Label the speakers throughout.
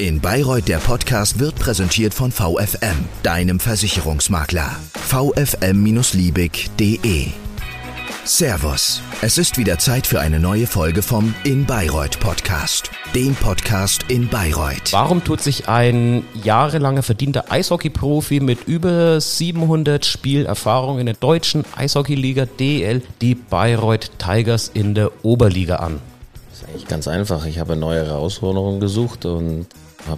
Speaker 1: In Bayreuth der Podcast wird präsentiert von VFM, deinem Versicherungsmakler. vfm-liebig.de Servus, es ist wieder Zeit für eine neue Folge vom In Bayreuth Podcast, dem Podcast in Bayreuth.
Speaker 2: Warum tut sich ein jahrelanger verdienter Eishockey-Profi mit über 700 Spielerfahrung in der deutschen Eishockeyliga DL die Bayreuth Tigers in der Oberliga an?
Speaker 3: Das ist eigentlich ganz einfach. Ich habe neue Herausforderung gesucht und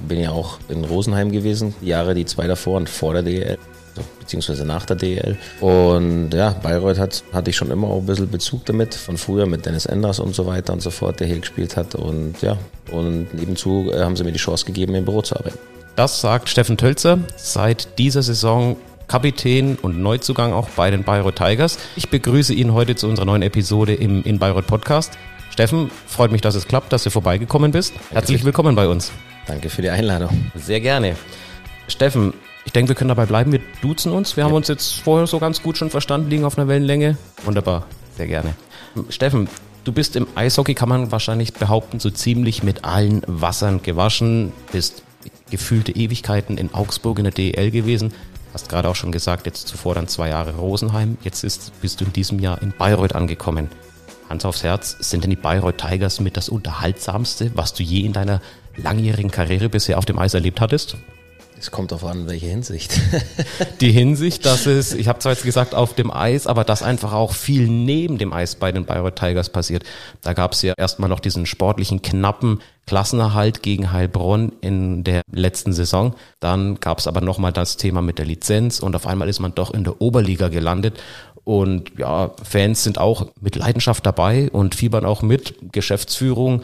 Speaker 3: bin ja auch in Rosenheim gewesen, die Jahre die zwei davor und vor der DL, beziehungsweise nach der DL. Und ja, Bayreuth hat, hatte ich schon immer auch ein bisschen Bezug damit, von früher mit Dennis Enders und so weiter und so fort, der hier gespielt hat. Und ja, und nebenzu äh, haben sie mir die Chance gegeben, im Büro zu arbeiten.
Speaker 2: Das sagt Steffen Tölzer seit dieser Saison Kapitän und Neuzugang auch bei den Bayreuth Tigers. Ich begrüße ihn heute zu unserer neuen Episode im In Bayreuth Podcast. Steffen, freut mich, dass es klappt, dass du vorbeigekommen bist. Herzlich willkommen bei uns.
Speaker 3: Danke für die Einladung.
Speaker 2: Sehr gerne. Steffen, ich denke, wir können dabei bleiben. Wir duzen uns. Wir ja. haben uns jetzt vorher so ganz gut schon verstanden, liegen auf einer Wellenlänge. Wunderbar. Sehr gerne. Steffen, du bist im Eishockey, kann man wahrscheinlich behaupten, so ziemlich mit allen Wassern gewaschen. Bist gefühlte Ewigkeiten in Augsburg in der DEL gewesen. Hast gerade auch schon gesagt, jetzt zuvor dann zwei Jahre Rosenheim. Jetzt ist, bist du in diesem Jahr in Bayreuth angekommen. Hans aufs Herz, sind denn die Bayreuth Tigers mit das Unterhaltsamste, was du je in deiner langjährigen Karriere bisher auf dem Eis erlebt hattest?
Speaker 3: Es kommt darauf an, welche Hinsicht.
Speaker 2: Die Hinsicht, dass es, ich habe zwar jetzt gesagt auf dem Eis, aber dass einfach auch viel neben dem Eis bei den Bayreuth Tigers passiert. Da gab es ja erstmal noch diesen sportlichen knappen Klassenerhalt gegen Heilbronn in der letzten Saison. Dann gab es aber nochmal das Thema mit der Lizenz und auf einmal ist man doch in der Oberliga gelandet. Und ja, Fans sind auch mit Leidenschaft dabei und fiebern auch mit. Geschäftsführung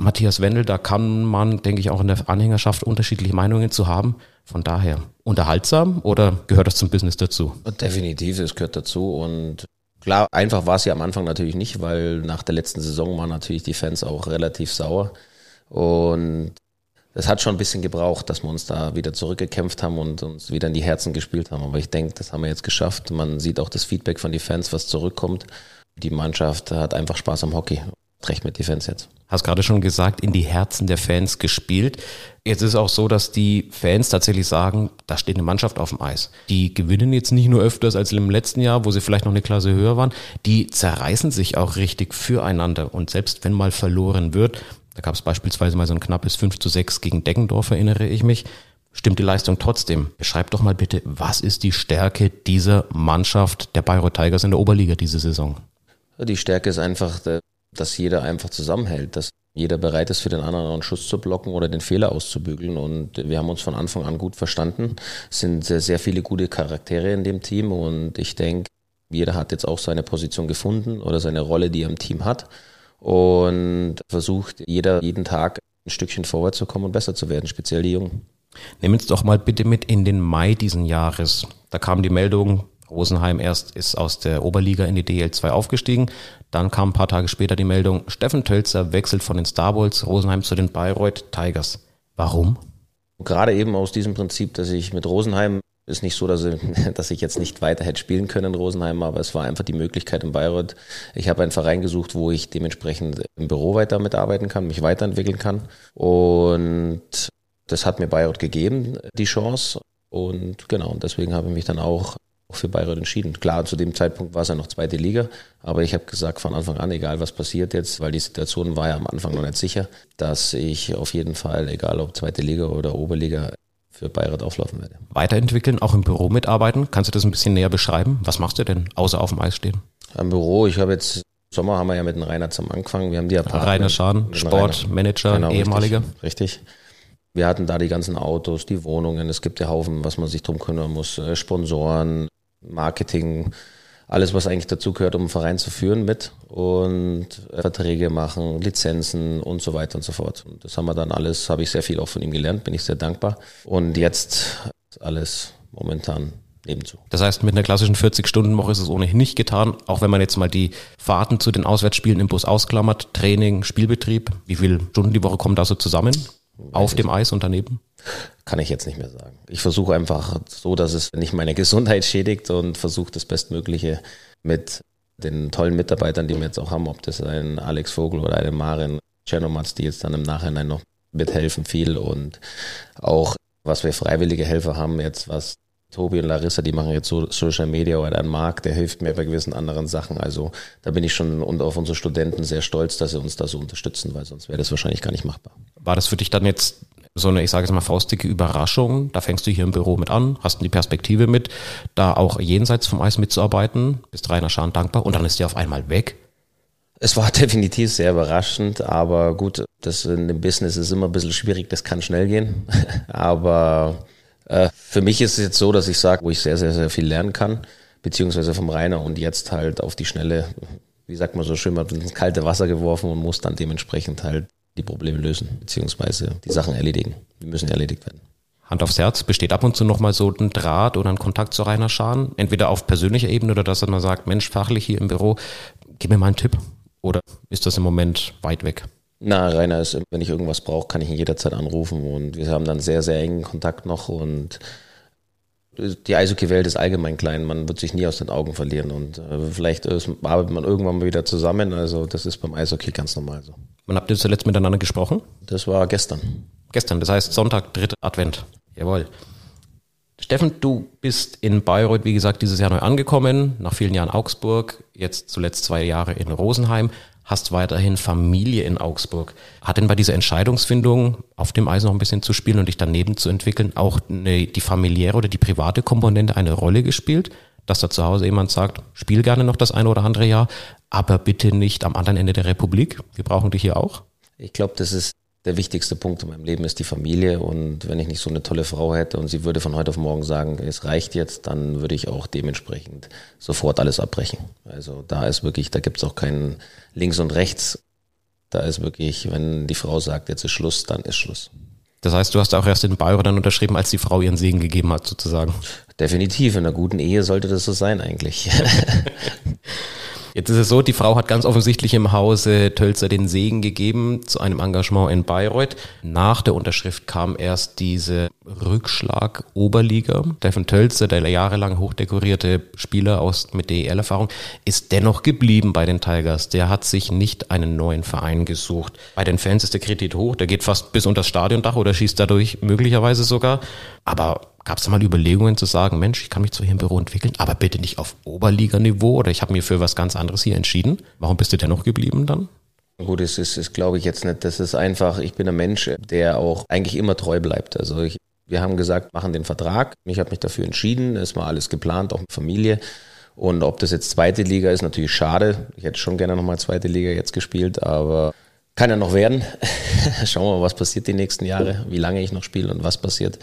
Speaker 2: Matthias Wendel, da kann man, denke ich, auch in der Anhängerschaft unterschiedliche Meinungen zu haben. Von daher, unterhaltsam oder gehört das zum Business dazu?
Speaker 3: Definitiv, es gehört dazu und klar, einfach war es ja am Anfang natürlich nicht, weil nach der letzten Saison waren natürlich die Fans auch relativ sauer und es hat schon ein bisschen gebraucht, dass wir uns da wieder zurückgekämpft haben und uns wieder in die Herzen gespielt haben. Aber ich denke, das haben wir jetzt geschafft. Man sieht auch das Feedback von den Fans, was zurückkommt. Die Mannschaft hat einfach Spaß am Hockey recht mit die Fans jetzt.
Speaker 2: Hast gerade schon gesagt, in die Herzen der Fans gespielt. Jetzt ist auch so, dass die Fans tatsächlich sagen, da steht eine Mannschaft auf dem Eis. Die gewinnen jetzt nicht nur öfters als im letzten Jahr, wo sie vielleicht noch eine Klasse höher waren. Die zerreißen sich auch richtig füreinander. Und selbst wenn mal verloren wird, da gab es beispielsweise mal so ein knappes 5 zu 6 gegen Deggendorf, erinnere ich mich, stimmt die Leistung trotzdem. Beschreib doch mal bitte, was ist die Stärke dieser Mannschaft der Bayreuth Tigers in der Oberliga diese Saison?
Speaker 3: Die Stärke ist einfach dass jeder einfach zusammenhält, dass jeder bereit ist, für den anderen einen Schuss zu blocken oder den Fehler auszubügeln. Und wir haben uns von Anfang an gut verstanden. Es sind sehr, sehr viele gute Charaktere in dem Team und ich denke, jeder hat jetzt auch seine Position gefunden oder seine Rolle, die er im Team hat und versucht jeder jeden Tag ein Stückchen vorwärts zu kommen und besser zu werden, speziell die Jungen.
Speaker 2: Nehmen uns doch mal bitte mit in den Mai diesen Jahres. Da kam die Meldung, Rosenheim erst ist aus der Oberliga in die DL2 aufgestiegen. Dann kam ein paar Tage später die Meldung, Steffen Tölzer wechselt von den Starballs Rosenheim zu den Bayreuth Tigers. Warum?
Speaker 3: Gerade eben aus diesem Prinzip, dass ich mit Rosenheim ist nicht so, dass ich, dass ich jetzt nicht weiter hätte spielen können in Rosenheim, aber es war einfach die Möglichkeit in Bayreuth. Ich habe einen Verein gesucht, wo ich dementsprechend im Büro weiter mitarbeiten kann, mich weiterentwickeln kann. Und das hat mir Bayreuth gegeben, die Chance. Und genau, deswegen habe ich mich dann auch für Bayreuth entschieden. Klar, zu dem Zeitpunkt war es ja noch zweite Liga, aber ich habe gesagt von Anfang an, egal was passiert jetzt, weil die Situation war ja am Anfang noch nicht sicher, dass ich auf jeden Fall, egal ob zweite Liga oder Oberliga, für Bayreuth auflaufen werde.
Speaker 2: Weiterentwickeln, auch im Büro mitarbeiten. Kannst du das ein bisschen näher beschreiben? Was machst du denn, außer auf dem Eis stehen?
Speaker 3: Am Büro, ich habe jetzt Sommer haben wir ja mit dem Rainer zum angefangen. Wir haben die
Speaker 2: Apartment, Rainer Schaden, Sportmanager, genau, ehemaliger.
Speaker 3: Richtig, richtig. Wir hatten da die ganzen Autos, die Wohnungen. Es gibt ja Haufen, was man sich drum kümmern muss. Sponsoren, Marketing, alles, was eigentlich dazu gehört, um einen Verein zu führen mit und äh, Verträge machen, Lizenzen und so weiter und so fort. Und das haben wir dann alles, habe ich sehr viel auch von ihm gelernt, bin ich sehr dankbar. Und jetzt alles momentan nebenzu.
Speaker 2: Das heißt, mit einer klassischen 40-Stunden-Woche ist es ohnehin nicht getan, auch wenn man jetzt mal die Fahrten zu den Auswärtsspielen im Bus ausklammert, Training, Spielbetrieb. Wie viele Stunden die Woche kommen da so zusammen? Auf dem Eis und daneben?
Speaker 3: Kann ich jetzt nicht mehr sagen. Ich versuche einfach so, dass es nicht meine Gesundheit schädigt und versuche das Bestmögliche mit den tollen Mitarbeitern, die wir jetzt auch haben, ob das ein Alex Vogel oder eine Marin Czernomatz, die jetzt dann im Nachhinein noch mithelfen viel und auch was wir freiwillige Helfer haben jetzt, was Tobi und Larissa, die machen jetzt so Social Media oder ein Marc, der hilft mir bei gewissen anderen Sachen. Also da bin ich schon und auf unsere Studenten sehr stolz, dass sie uns da so unterstützen, weil sonst wäre das wahrscheinlich gar nicht machbar.
Speaker 2: War das für dich dann jetzt so eine, ich sage jetzt mal, faustige Überraschung? Da fängst du hier im Büro mit an, hast die Perspektive mit, da auch jenseits vom Eis mitzuarbeiten, bist Rainer Schahn dankbar und dann ist der auf einmal weg.
Speaker 3: Es war definitiv sehr überraschend, aber gut, das in dem Business ist immer ein bisschen schwierig, das kann schnell gehen. aber für mich ist es jetzt so, dass ich sage, wo ich sehr, sehr, sehr viel lernen kann, beziehungsweise vom Rainer und jetzt halt auf die Schnelle, wie sagt man so schön, mal ins kalte Wasser geworfen und muss dann dementsprechend halt die Probleme lösen, beziehungsweise die Sachen erledigen. Die müssen erledigt werden.
Speaker 2: Hand aufs Herz, besteht ab und zu nochmal so ein Draht oder ein Kontakt zu Rainer Schahn? Entweder auf persönlicher Ebene oder dass man sagt, Mensch, fachlich hier im Büro, gib mir mal einen Tipp. Oder ist das im Moment weit weg?
Speaker 3: Na, Rainer ist, wenn ich irgendwas brauche, kann ich ihn jederzeit anrufen und wir haben dann sehr, sehr engen Kontakt noch und die Eishockey-Welt ist allgemein klein, man wird sich nie aus den Augen verlieren und äh, vielleicht arbeitet man irgendwann mal wieder zusammen, also das ist beim Eishockey ganz normal so.
Speaker 2: Wann habt ihr zuletzt miteinander gesprochen?
Speaker 3: Das war gestern.
Speaker 2: Gestern, das heißt Sonntag, dritter Advent. Jawohl. Steffen, du bist in Bayreuth, wie gesagt, dieses Jahr neu angekommen, nach vielen Jahren Augsburg, jetzt zuletzt zwei Jahre in Rosenheim hast weiterhin Familie in Augsburg. Hat denn bei dieser Entscheidungsfindung auf dem Eis noch ein bisschen zu spielen und dich daneben zu entwickeln auch eine, die familiäre oder die private Komponente eine Rolle gespielt? Dass da zu Hause jemand sagt, spiel gerne noch das eine oder andere Jahr, aber bitte nicht am anderen Ende der Republik. Wir brauchen dich hier auch.
Speaker 3: Ich glaube, das ist der wichtigste Punkt in meinem Leben ist die Familie. Und wenn ich nicht so eine tolle Frau hätte und sie würde von heute auf morgen sagen, es reicht jetzt, dann würde ich auch dementsprechend sofort alles abbrechen. Also da ist wirklich, da gibt es auch keinen links und rechts. Da ist wirklich, wenn die Frau sagt, jetzt ist Schluss, dann ist Schluss.
Speaker 2: Das heißt, du hast auch erst in Bayreuth dann unterschrieben, als die Frau ihren Segen gegeben hat, sozusagen.
Speaker 3: Definitiv. In einer guten Ehe sollte das so sein, eigentlich.
Speaker 2: Jetzt ist es so, die Frau hat ganz offensichtlich im Hause Tölzer den Segen gegeben zu einem Engagement in Bayreuth. Nach der Unterschrift kam erst diese Rückschlag Oberliga. Steffen Tölzer, der jahrelang hochdekorierte Spieler aus mit DEL-Erfahrung, ist dennoch geblieben bei den Tigers. Der hat sich nicht einen neuen Verein gesucht. Bei den Fans ist der Kredit hoch, der geht fast bis unter das Stadiondach oder schießt dadurch möglicherweise sogar. Aber Gab es da mal Überlegungen zu sagen, Mensch, ich kann mich zwar hier im Büro entwickeln, aber bitte nicht auf Oberliganiveau oder ich habe mir für was ganz anderes hier entschieden. Warum bist du dennoch geblieben dann?
Speaker 3: Gut, es ist, ist glaube ich jetzt nicht. Das ist einfach, ich bin ein Mensch, der auch eigentlich immer treu bleibt. Also ich, wir haben gesagt, machen den Vertrag. Ich habe mich dafür entschieden. Es war alles geplant, auch mit Familie. Und ob das jetzt zweite Liga ist, natürlich schade. Ich hätte schon gerne nochmal zweite Liga jetzt gespielt, aber kann ja noch werden. Schauen wir mal, was passiert die nächsten Jahre, wie lange ich noch spiele und was passiert.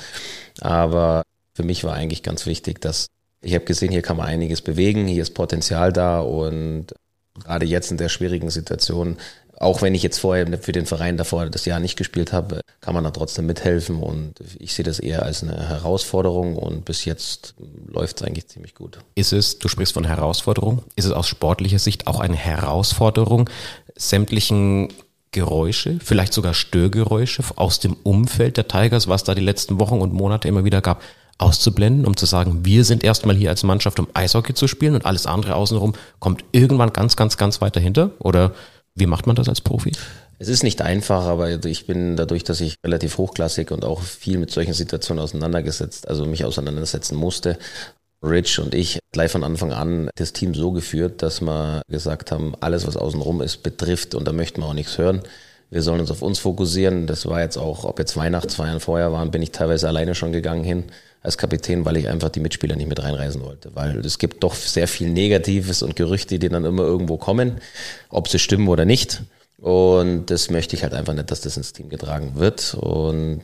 Speaker 3: Aber für mich war eigentlich ganz wichtig, dass ich habe gesehen, hier kann man einiges bewegen, hier ist Potenzial da und gerade jetzt in der schwierigen Situation, auch wenn ich jetzt vorher für den Verein davor das Jahr nicht gespielt habe, kann man da trotzdem mithelfen und ich sehe das eher als eine Herausforderung und bis jetzt läuft es eigentlich ziemlich gut.
Speaker 2: Ist es, du sprichst von Herausforderung, ist es aus sportlicher Sicht auch eine Herausforderung, sämtlichen Geräusche, vielleicht sogar Störgeräusche aus dem Umfeld der Tigers, was da die letzten Wochen und Monate immer wieder gab, auszublenden, um zu sagen, wir sind erstmal hier als Mannschaft, um Eishockey zu spielen und alles andere außenrum kommt irgendwann ganz, ganz, ganz weit dahinter? Oder wie macht man das als Profi?
Speaker 3: Es ist nicht einfach, aber ich bin dadurch, dass ich relativ hochklassig und auch viel mit solchen Situationen auseinandergesetzt, also mich auseinandersetzen musste, Rich und ich gleich von Anfang an das Team so geführt, dass wir gesagt haben, alles, was außenrum ist, betrifft und da möchten wir auch nichts hören. Wir sollen uns auf uns fokussieren. Das war jetzt auch, ob jetzt Weihnachtsfeiern vorher waren, bin ich teilweise alleine schon gegangen hin als Kapitän, weil ich einfach die Mitspieler nicht mit reinreisen wollte. Weil es gibt doch sehr viel Negatives und Gerüchte, die dann immer irgendwo kommen, ob sie stimmen oder nicht. Und das möchte ich halt einfach nicht, dass das ins Team getragen wird. Und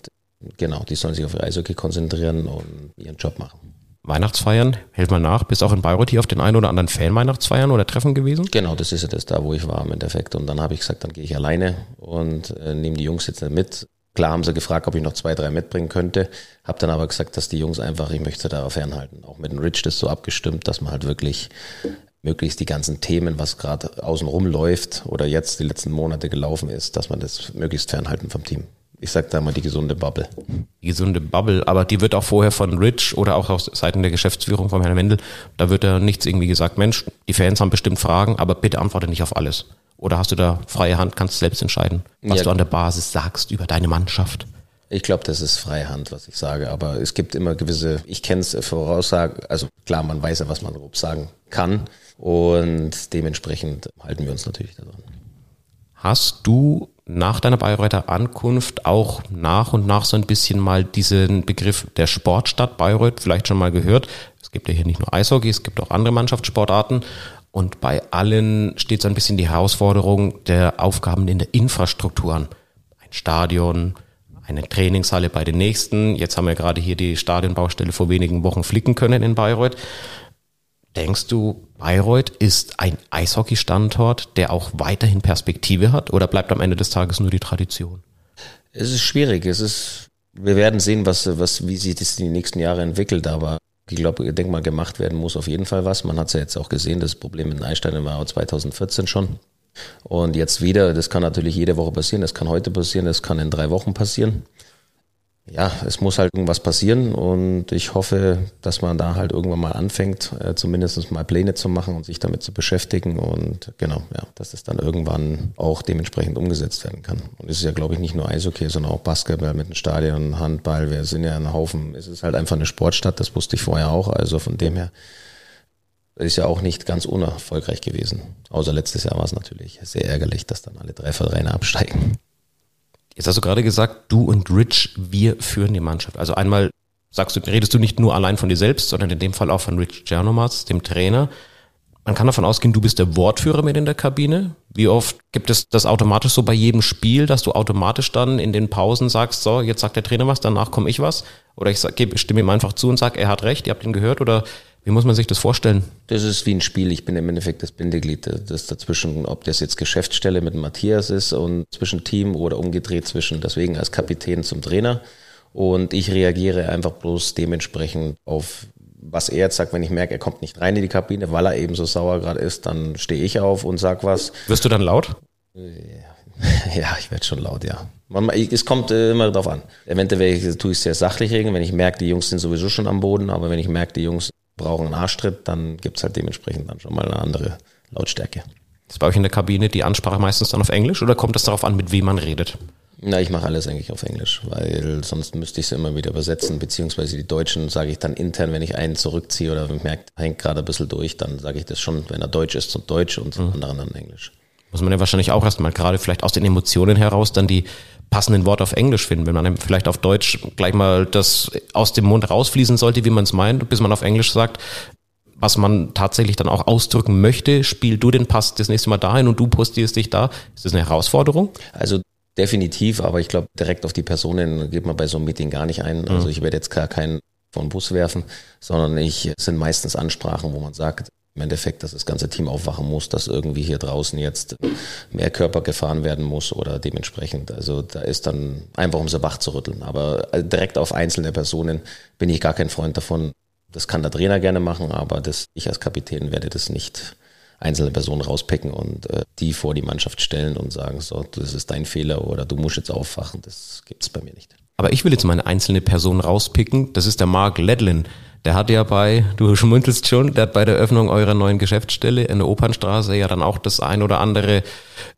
Speaker 3: genau, die sollen sich auf Eishockey konzentrieren und ihren Job machen.
Speaker 2: Weihnachtsfeiern, hält mal nach, bist auch in Bayreuth hier auf den einen oder anderen Fan-Weihnachtsfeiern oder Treffen gewesen?
Speaker 3: Genau, das ist ja das da, wo ich war im Endeffekt. Und dann habe ich gesagt, dann gehe ich alleine und äh, nehme die Jungs jetzt nicht mit. Klar haben sie gefragt, ob ich noch zwei, drei mitbringen könnte. Habe dann aber gesagt, dass die Jungs einfach, ich möchte da fernhalten. Auch mit dem Rich das so abgestimmt, dass man halt wirklich möglichst die ganzen Themen, was gerade außenrum läuft oder jetzt die letzten Monate gelaufen ist, dass man das möglichst fernhalten vom Team. Ich sag da mal die gesunde Bubble.
Speaker 2: Die gesunde Bubble, aber die wird auch vorher von Rich oder auch aus Seiten der Geschäftsführung von Herrn Wendel, da wird ja nichts irgendwie gesagt, Mensch, die Fans haben bestimmt Fragen, aber bitte antworte nicht auf alles. Oder hast du da freie Hand, kannst selbst entscheiden, was ja. du an der Basis sagst über deine Mannschaft?
Speaker 3: Ich glaube, das ist freie Hand, was ich sage. Aber es gibt immer gewisse, ich kenne es Voraussagen, also klar, man weiß ja, was man grob sagen kann. Und dementsprechend halten wir uns natürlich daran.
Speaker 2: Hast du nach deiner Bayreuther Ankunft auch nach und nach so ein bisschen mal diesen Begriff der Sportstadt Bayreuth vielleicht schon mal gehört? Es gibt ja hier nicht nur Eishockey, es gibt auch andere Mannschaftssportarten. Und bei allen steht so ein bisschen die Herausforderung der Aufgaben in der Infrastruktur an. Ein Stadion, eine Trainingshalle bei den nächsten. Jetzt haben wir gerade hier die Stadionbaustelle vor wenigen Wochen flicken können in Bayreuth. Denkst du, Bayreuth ist ein Eishockey-Standort, der auch weiterhin Perspektive hat oder bleibt am Ende des Tages nur die Tradition?
Speaker 3: Es ist schwierig. Es ist, wir werden sehen, was, was, wie sich das in den nächsten Jahren entwickelt, aber ich glaube, ich denke mal, gemacht werden muss auf jeden Fall was. Man hat es ja jetzt auch gesehen, das Problem in Einstein war 2014 schon. Und jetzt wieder, das kann natürlich jede Woche passieren, das kann heute passieren, das kann in drei Wochen passieren. Ja, es muss halt irgendwas passieren und ich hoffe, dass man da halt irgendwann mal anfängt, äh, zumindest mal Pläne zu machen und sich damit zu beschäftigen und genau, ja, dass es dann irgendwann auch dementsprechend umgesetzt werden kann. Und es ist ja, glaube ich, nicht nur Eishockey, sondern auch Basketball mit dem Stadion, Handball, wir sind ja ein Haufen, es ist halt einfach eine Sportstadt, das wusste ich vorher auch, also von dem her ist ja auch nicht ganz unerfolgreich gewesen. Außer letztes Jahr war es natürlich sehr ärgerlich, dass dann alle drei Vereine absteigen.
Speaker 2: Jetzt hast du gerade gesagt, du und Rich, wir führen die Mannschaft. Also einmal sagst du, redest du nicht nur allein von dir selbst, sondern in dem Fall auch von Rich Czernomatz, dem Trainer. Man kann davon ausgehen, du bist der Wortführer mit in der Kabine. Wie oft gibt es das automatisch so bei jedem Spiel, dass du automatisch dann in den Pausen sagst, so, jetzt sagt der Trainer was, danach komme ich was? Oder ich sag, stimme ihm einfach zu und sage, er hat recht, ihr habt ihn gehört? Oder wie muss man sich das vorstellen?
Speaker 3: Das ist wie ein Spiel. Ich bin im Endeffekt das Bindeglied, das dazwischen, ob das jetzt Geschäftsstelle mit Matthias ist und zwischen Team oder umgedreht zwischen, deswegen als Kapitän zum Trainer. Und ich reagiere einfach bloß dementsprechend auf, was er jetzt sagt, wenn ich merke, er kommt nicht rein in die Kabine, weil er eben so sauer gerade ist, dann stehe ich auf und sag was.
Speaker 2: Wirst du dann laut?
Speaker 3: Ja, ich werde schon laut, ja. Es kommt äh, immer darauf an. Eventuell tue ich es sehr sachlich regeln, wenn ich merke, die Jungs sind sowieso schon am Boden, aber wenn ich merke, die Jungs brauchen einen Arschtritt, dann gibt es halt dementsprechend dann schon mal eine andere Lautstärke.
Speaker 2: Ist bei euch in der Kabine die Ansprache meistens dann auf Englisch oder kommt es darauf an, mit wem man redet?
Speaker 3: Na, ich mache alles eigentlich auf Englisch, weil sonst müsste ich es immer wieder übersetzen, beziehungsweise die Deutschen sage ich dann intern, wenn ich einen zurückziehe oder merkt, hängt gerade ein bisschen durch, dann sage ich das schon, wenn er Deutsch ist, zum Deutsch und zum mhm. anderen dann Englisch.
Speaker 2: Muss man ja wahrscheinlich auch erstmal gerade vielleicht aus den Emotionen heraus dann die passenden Worte auf Englisch finden, wenn man vielleicht auf Deutsch gleich mal das aus dem Mund rausfließen sollte, wie man es meint, bis man auf Englisch sagt, was man tatsächlich dann auch ausdrücken möchte, spiel du den Pass das nächste Mal dahin und du postierst dich da. Ist das eine Herausforderung?
Speaker 3: Also definitiv, aber ich glaube, direkt auf die Personen geht man bei so einem Meeting gar nicht ein. Also mhm. ich werde jetzt gar keinen von Bus werfen, sondern ich es sind meistens Ansprachen, wo man sagt, im Endeffekt, dass das ganze Team aufwachen muss, dass irgendwie hier draußen jetzt mehr Körper gefahren werden muss oder dementsprechend. Also da ist dann einfach, um sie wach zu rütteln. Aber äh, direkt auf einzelne Personen bin ich gar kein Freund davon. Das kann der Trainer gerne machen, aber das, ich als Kapitän werde das nicht einzelne Personen rauspicken und äh, die vor die Mannschaft stellen und sagen, so, das ist dein Fehler oder du musst jetzt aufwachen. Das gibt's bei mir nicht.
Speaker 2: Aber ich will jetzt meine einzelne Person rauspicken. Das ist der Mark Ledlin. Der hat ja bei, du schmunzelst schon, der hat bei der Öffnung eurer neuen Geschäftsstelle in der Opernstraße ja dann auch das ein oder andere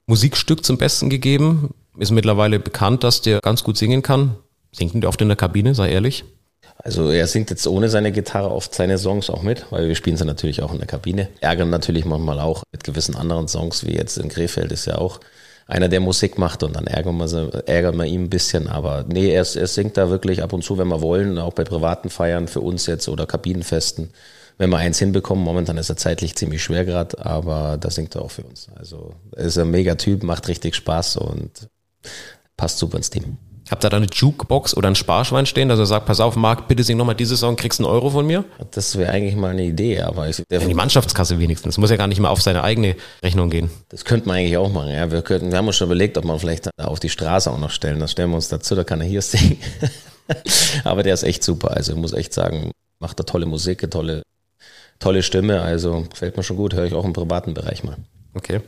Speaker 2: Musikstück zum Besten gegeben. Ist mittlerweile bekannt, dass der ganz gut singen kann. Singt oft in der Kabine, sei ehrlich?
Speaker 3: Also er singt jetzt ohne seine Gitarre oft seine Songs auch mit, weil wir spielen sie natürlich auch in der Kabine. Ärgern natürlich manchmal auch mit gewissen anderen Songs, wie jetzt in Krefeld ist ja auch einer, der Musik macht und dann ärgern wir, ärgern wir ihn ein bisschen. Aber nee, er, er singt da wirklich ab und zu, wenn wir wollen, auch bei privaten Feiern für uns jetzt oder Kabinenfesten. Wenn wir eins hinbekommen, momentan ist er zeitlich ziemlich schwer gerade, aber da singt er auch für uns. Also er ist ein mega Typ, macht richtig Spaß und passt super ins Team.
Speaker 2: Habt ihr da eine Jukebox oder ein Sparschwein stehen, dass er sagt, pass auf, Marc, bitte sing nochmal diese Song, kriegst einen Euro von mir?
Speaker 3: Das wäre eigentlich mal eine Idee, aber ich,
Speaker 2: der, die Mannschaftskasse wenigstens. Muss ja gar nicht mal auf seine eigene Rechnung gehen.
Speaker 3: Das könnte man eigentlich auch machen, ja. Wir, könnten, wir haben uns schon überlegt, ob man vielleicht auf die Straße auch noch stellen. Da stellen wir uns dazu, da kann er hier singen. aber der ist echt super. Also ich muss echt sagen, macht da tolle Musik, tolle, tolle Stimme. Also gefällt mir schon gut, höre ich auch im privaten Bereich mal.
Speaker 2: Okay.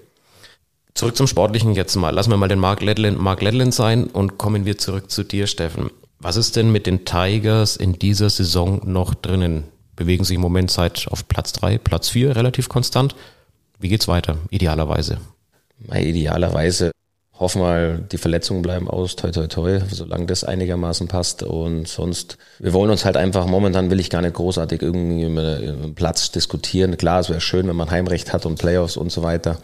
Speaker 2: Zurück zum Sportlichen jetzt mal. Lassen wir mal den Mark Ledlin, Mark Ledlin sein und kommen wir zurück zu dir, Steffen. Was ist denn mit den Tigers in dieser Saison noch drinnen? Bewegen sich im Moment seit auf Platz drei, Platz vier relativ konstant. Wie geht's weiter, idealerweise?
Speaker 3: Idealerweise hoffen wir, die Verletzungen bleiben aus, toi toi toi, solange das einigermaßen passt. Und sonst, wir wollen uns halt einfach, momentan will ich gar nicht großartig irgendwie einen Platz diskutieren. Klar, es wäre schön, wenn man Heimrecht hat und Playoffs und so weiter.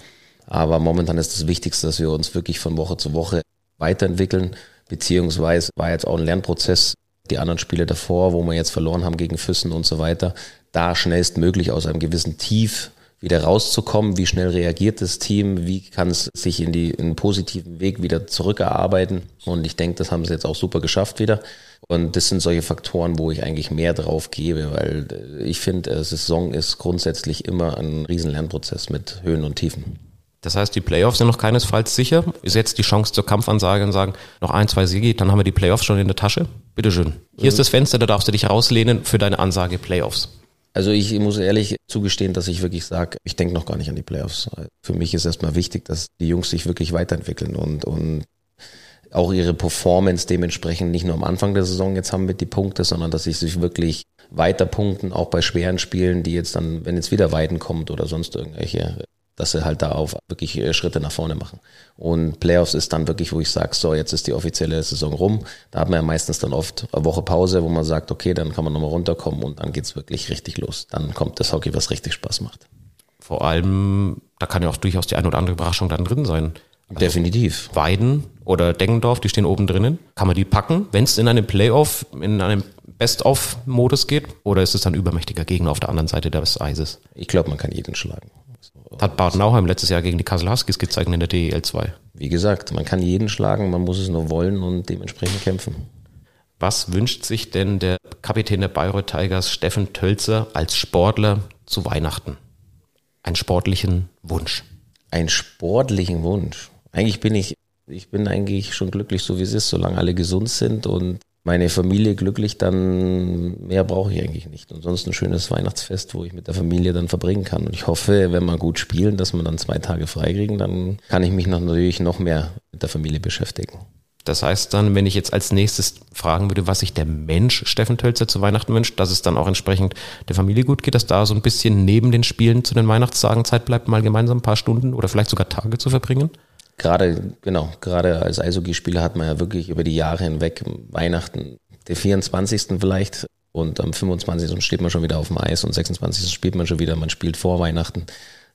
Speaker 3: Aber momentan ist das Wichtigste, dass wir uns wirklich von Woche zu Woche weiterentwickeln, beziehungsweise war jetzt auch ein Lernprozess, die anderen Spiele davor, wo wir jetzt verloren haben gegen Füssen und so weiter, da schnellstmöglich aus einem gewissen Tief wieder rauszukommen, wie schnell reagiert das Team, wie kann es sich in, die, in einen positiven Weg wieder zurückerarbeiten. Und ich denke, das haben sie jetzt auch super geschafft wieder. Und das sind solche Faktoren, wo ich eigentlich mehr drauf gebe, weil ich finde, Saison ist grundsätzlich immer ein riesen Lernprozess mit Höhen und Tiefen.
Speaker 2: Das heißt, die Playoffs sind noch keinesfalls sicher. Ist jetzt die Chance zur Kampfansage und sagen, noch ein, zwei Siege, dann haben wir die Playoffs schon in der Tasche. Bitteschön. Hier mhm. ist das Fenster, da darfst du dich rauslehnen für deine Ansage Playoffs.
Speaker 3: Also ich muss ehrlich zugestehen, dass ich wirklich sage, ich denke noch gar nicht an die Playoffs. Für mich ist erstmal wichtig, dass die Jungs sich wirklich weiterentwickeln und, und auch ihre Performance dementsprechend nicht nur am Anfang der Saison jetzt haben mit die Punkte, sondern dass sie sich wirklich weiter punkten, auch bei schweren Spielen, die jetzt dann, wenn jetzt wieder Weiden kommt oder sonst irgendwelche dass sie halt da auf wirklich äh, Schritte nach vorne machen. Und Playoffs ist dann wirklich, wo ich sage, so, jetzt ist die offizielle Saison rum. Da hat man ja meistens dann oft eine Woche Pause, wo man sagt, okay, dann kann man nochmal runterkommen und dann geht's wirklich richtig los. Dann kommt das Hockey, was richtig Spaß macht.
Speaker 2: Vor allem, da kann ja auch durchaus die eine oder andere Überraschung dann drin sein.
Speaker 3: Also Definitiv.
Speaker 2: Weiden oder Deggendorf, die stehen oben drinnen. Kann man die packen, wenn es in einem Playoff, in einem Best-of-Modus geht? Oder ist es dann übermächtiger Gegner auf der anderen Seite des Eises?
Speaker 3: Ich glaube, man kann jeden schlagen.
Speaker 2: Hat Bad Nauheim letztes Jahr gegen die Kassel Huskies gezeigt in der DEL 2.
Speaker 3: Wie gesagt, man kann jeden schlagen, man muss es nur wollen und dementsprechend kämpfen.
Speaker 2: Was wünscht sich denn der Kapitän der Bayreuth Tigers, Steffen Tölzer, als Sportler zu Weihnachten? Einen sportlichen Wunsch.
Speaker 3: Einen sportlichen Wunsch. Eigentlich bin ich, ich bin eigentlich schon glücklich, so wie es ist, solange alle gesund sind und meine Familie glücklich, dann mehr brauche ich eigentlich nicht. Und sonst ein schönes Weihnachtsfest, wo ich mit der Familie dann verbringen kann. Und ich hoffe, wenn wir gut spielen, dass wir dann zwei Tage freikriegen, dann kann ich mich noch natürlich noch mehr mit der Familie beschäftigen.
Speaker 2: Das heißt dann, wenn ich jetzt als nächstes fragen würde, was sich der Mensch Steffen Tölzer zu Weihnachten wünscht, dass es dann auch entsprechend der Familie gut geht, dass da so ein bisschen neben den Spielen zu den Weihnachtstagen Zeit bleibt, mal gemeinsam ein paar Stunden oder vielleicht sogar Tage zu verbringen?
Speaker 3: Gerade, genau, gerade als Eishockeyspieler hat man ja wirklich über die Jahre hinweg Weihnachten, der 24. vielleicht und am 25. steht man schon wieder auf dem Eis und 26. spielt man schon wieder, man spielt vor Weihnachten.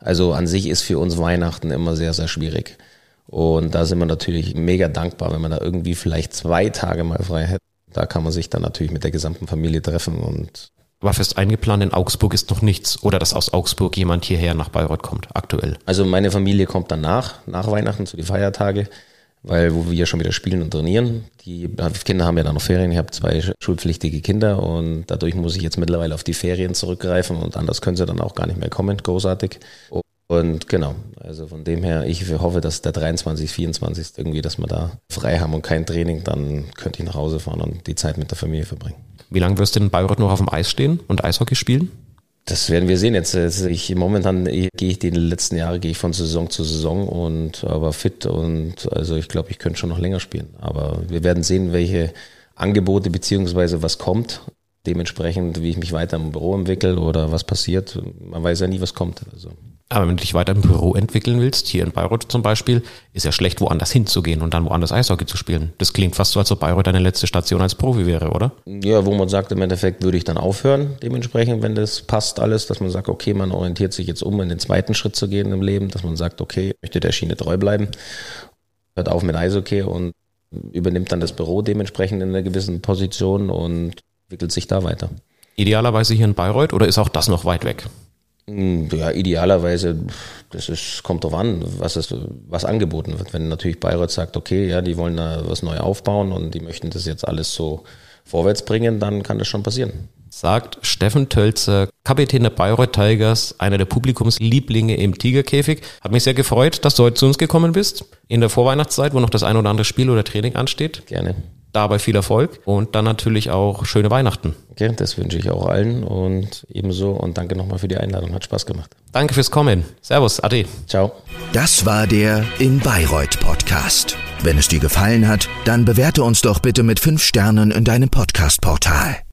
Speaker 3: Also an sich ist für uns Weihnachten immer sehr, sehr schwierig. Und da sind wir natürlich mega dankbar, wenn man da irgendwie vielleicht zwei Tage mal frei hätte. Da kann man sich dann natürlich mit der gesamten Familie treffen und
Speaker 2: war fest eingeplant, in Augsburg ist noch nichts oder dass aus Augsburg jemand hierher nach Bayreuth kommt, aktuell?
Speaker 3: Also meine Familie kommt danach, nach Weihnachten zu den Feiertage, weil wo wir schon wieder spielen und trainieren. Die Kinder haben ja dann noch Ferien, ich habe zwei schulpflichtige Kinder und dadurch muss ich jetzt mittlerweile auf die Ferien zurückgreifen und anders können sie dann auch gar nicht mehr kommen, großartig. Und genau, also von dem her, ich hoffe, dass der 23, 24 irgendwie, dass wir da frei haben und kein Training, dann könnte ich nach Hause fahren und die Zeit mit der Familie verbringen.
Speaker 2: Wie lange wirst du in Bayreuth noch auf dem Eis stehen und Eishockey spielen?
Speaker 3: Das werden wir sehen. Jetzt, ich, momentan gehe ich die letzten Jahre gehe ich von Saison zu Saison und aber fit und also ich glaube, ich könnte schon noch länger spielen. Aber wir werden sehen, welche Angebote beziehungsweise was kommt. Dementsprechend, wie ich mich weiter im Büro entwickle oder was passiert. Man weiß ja nie, was kommt. Also.
Speaker 2: Aber wenn du dich weiter im Büro entwickeln willst, hier in Bayreuth zum Beispiel, ist ja schlecht, woanders hinzugehen und dann woanders Eishockey zu spielen. Das klingt fast so, als ob Bayreuth deine letzte Station als Profi wäre, oder?
Speaker 3: Ja, wo man sagt, im Endeffekt würde ich dann aufhören, dementsprechend, wenn das passt alles, dass man sagt, okay, man orientiert sich jetzt um, in den zweiten Schritt zu gehen im Leben, dass man sagt, okay, ich möchte der Schiene treu bleiben, hört auf mit Eishockey und übernimmt dann das Büro dementsprechend in einer gewissen Position und entwickelt sich da weiter.
Speaker 2: Idealerweise hier in Bayreuth oder ist auch das noch weit weg?
Speaker 3: Hm, ja, idealerweise, das ist, kommt drauf an, was es, was angeboten wird. Wenn natürlich Bayreuth sagt, okay, ja, die wollen da was neu aufbauen und die möchten das jetzt alles so vorwärts bringen, dann kann das schon passieren.
Speaker 2: Sagt Steffen Tölzer, Kapitän der Bayreuth Tigers, einer der Publikumslieblinge im Tigerkäfig. Hat mich sehr gefreut, dass du heute zu uns gekommen bist. In der Vorweihnachtszeit, wo noch das ein oder andere Spiel oder Training ansteht.
Speaker 3: Gerne.
Speaker 2: Dabei viel Erfolg und dann natürlich auch schöne Weihnachten.
Speaker 3: Okay, das wünsche ich auch allen und ebenso und danke nochmal für die Einladung. Hat Spaß gemacht.
Speaker 2: Danke fürs Kommen. Servus, Ade.
Speaker 3: Ciao.
Speaker 1: Das war der In Bayreuth Podcast. Wenn es dir gefallen hat, dann bewerte uns doch bitte mit fünf Sternen in deinem Podcast-Portal.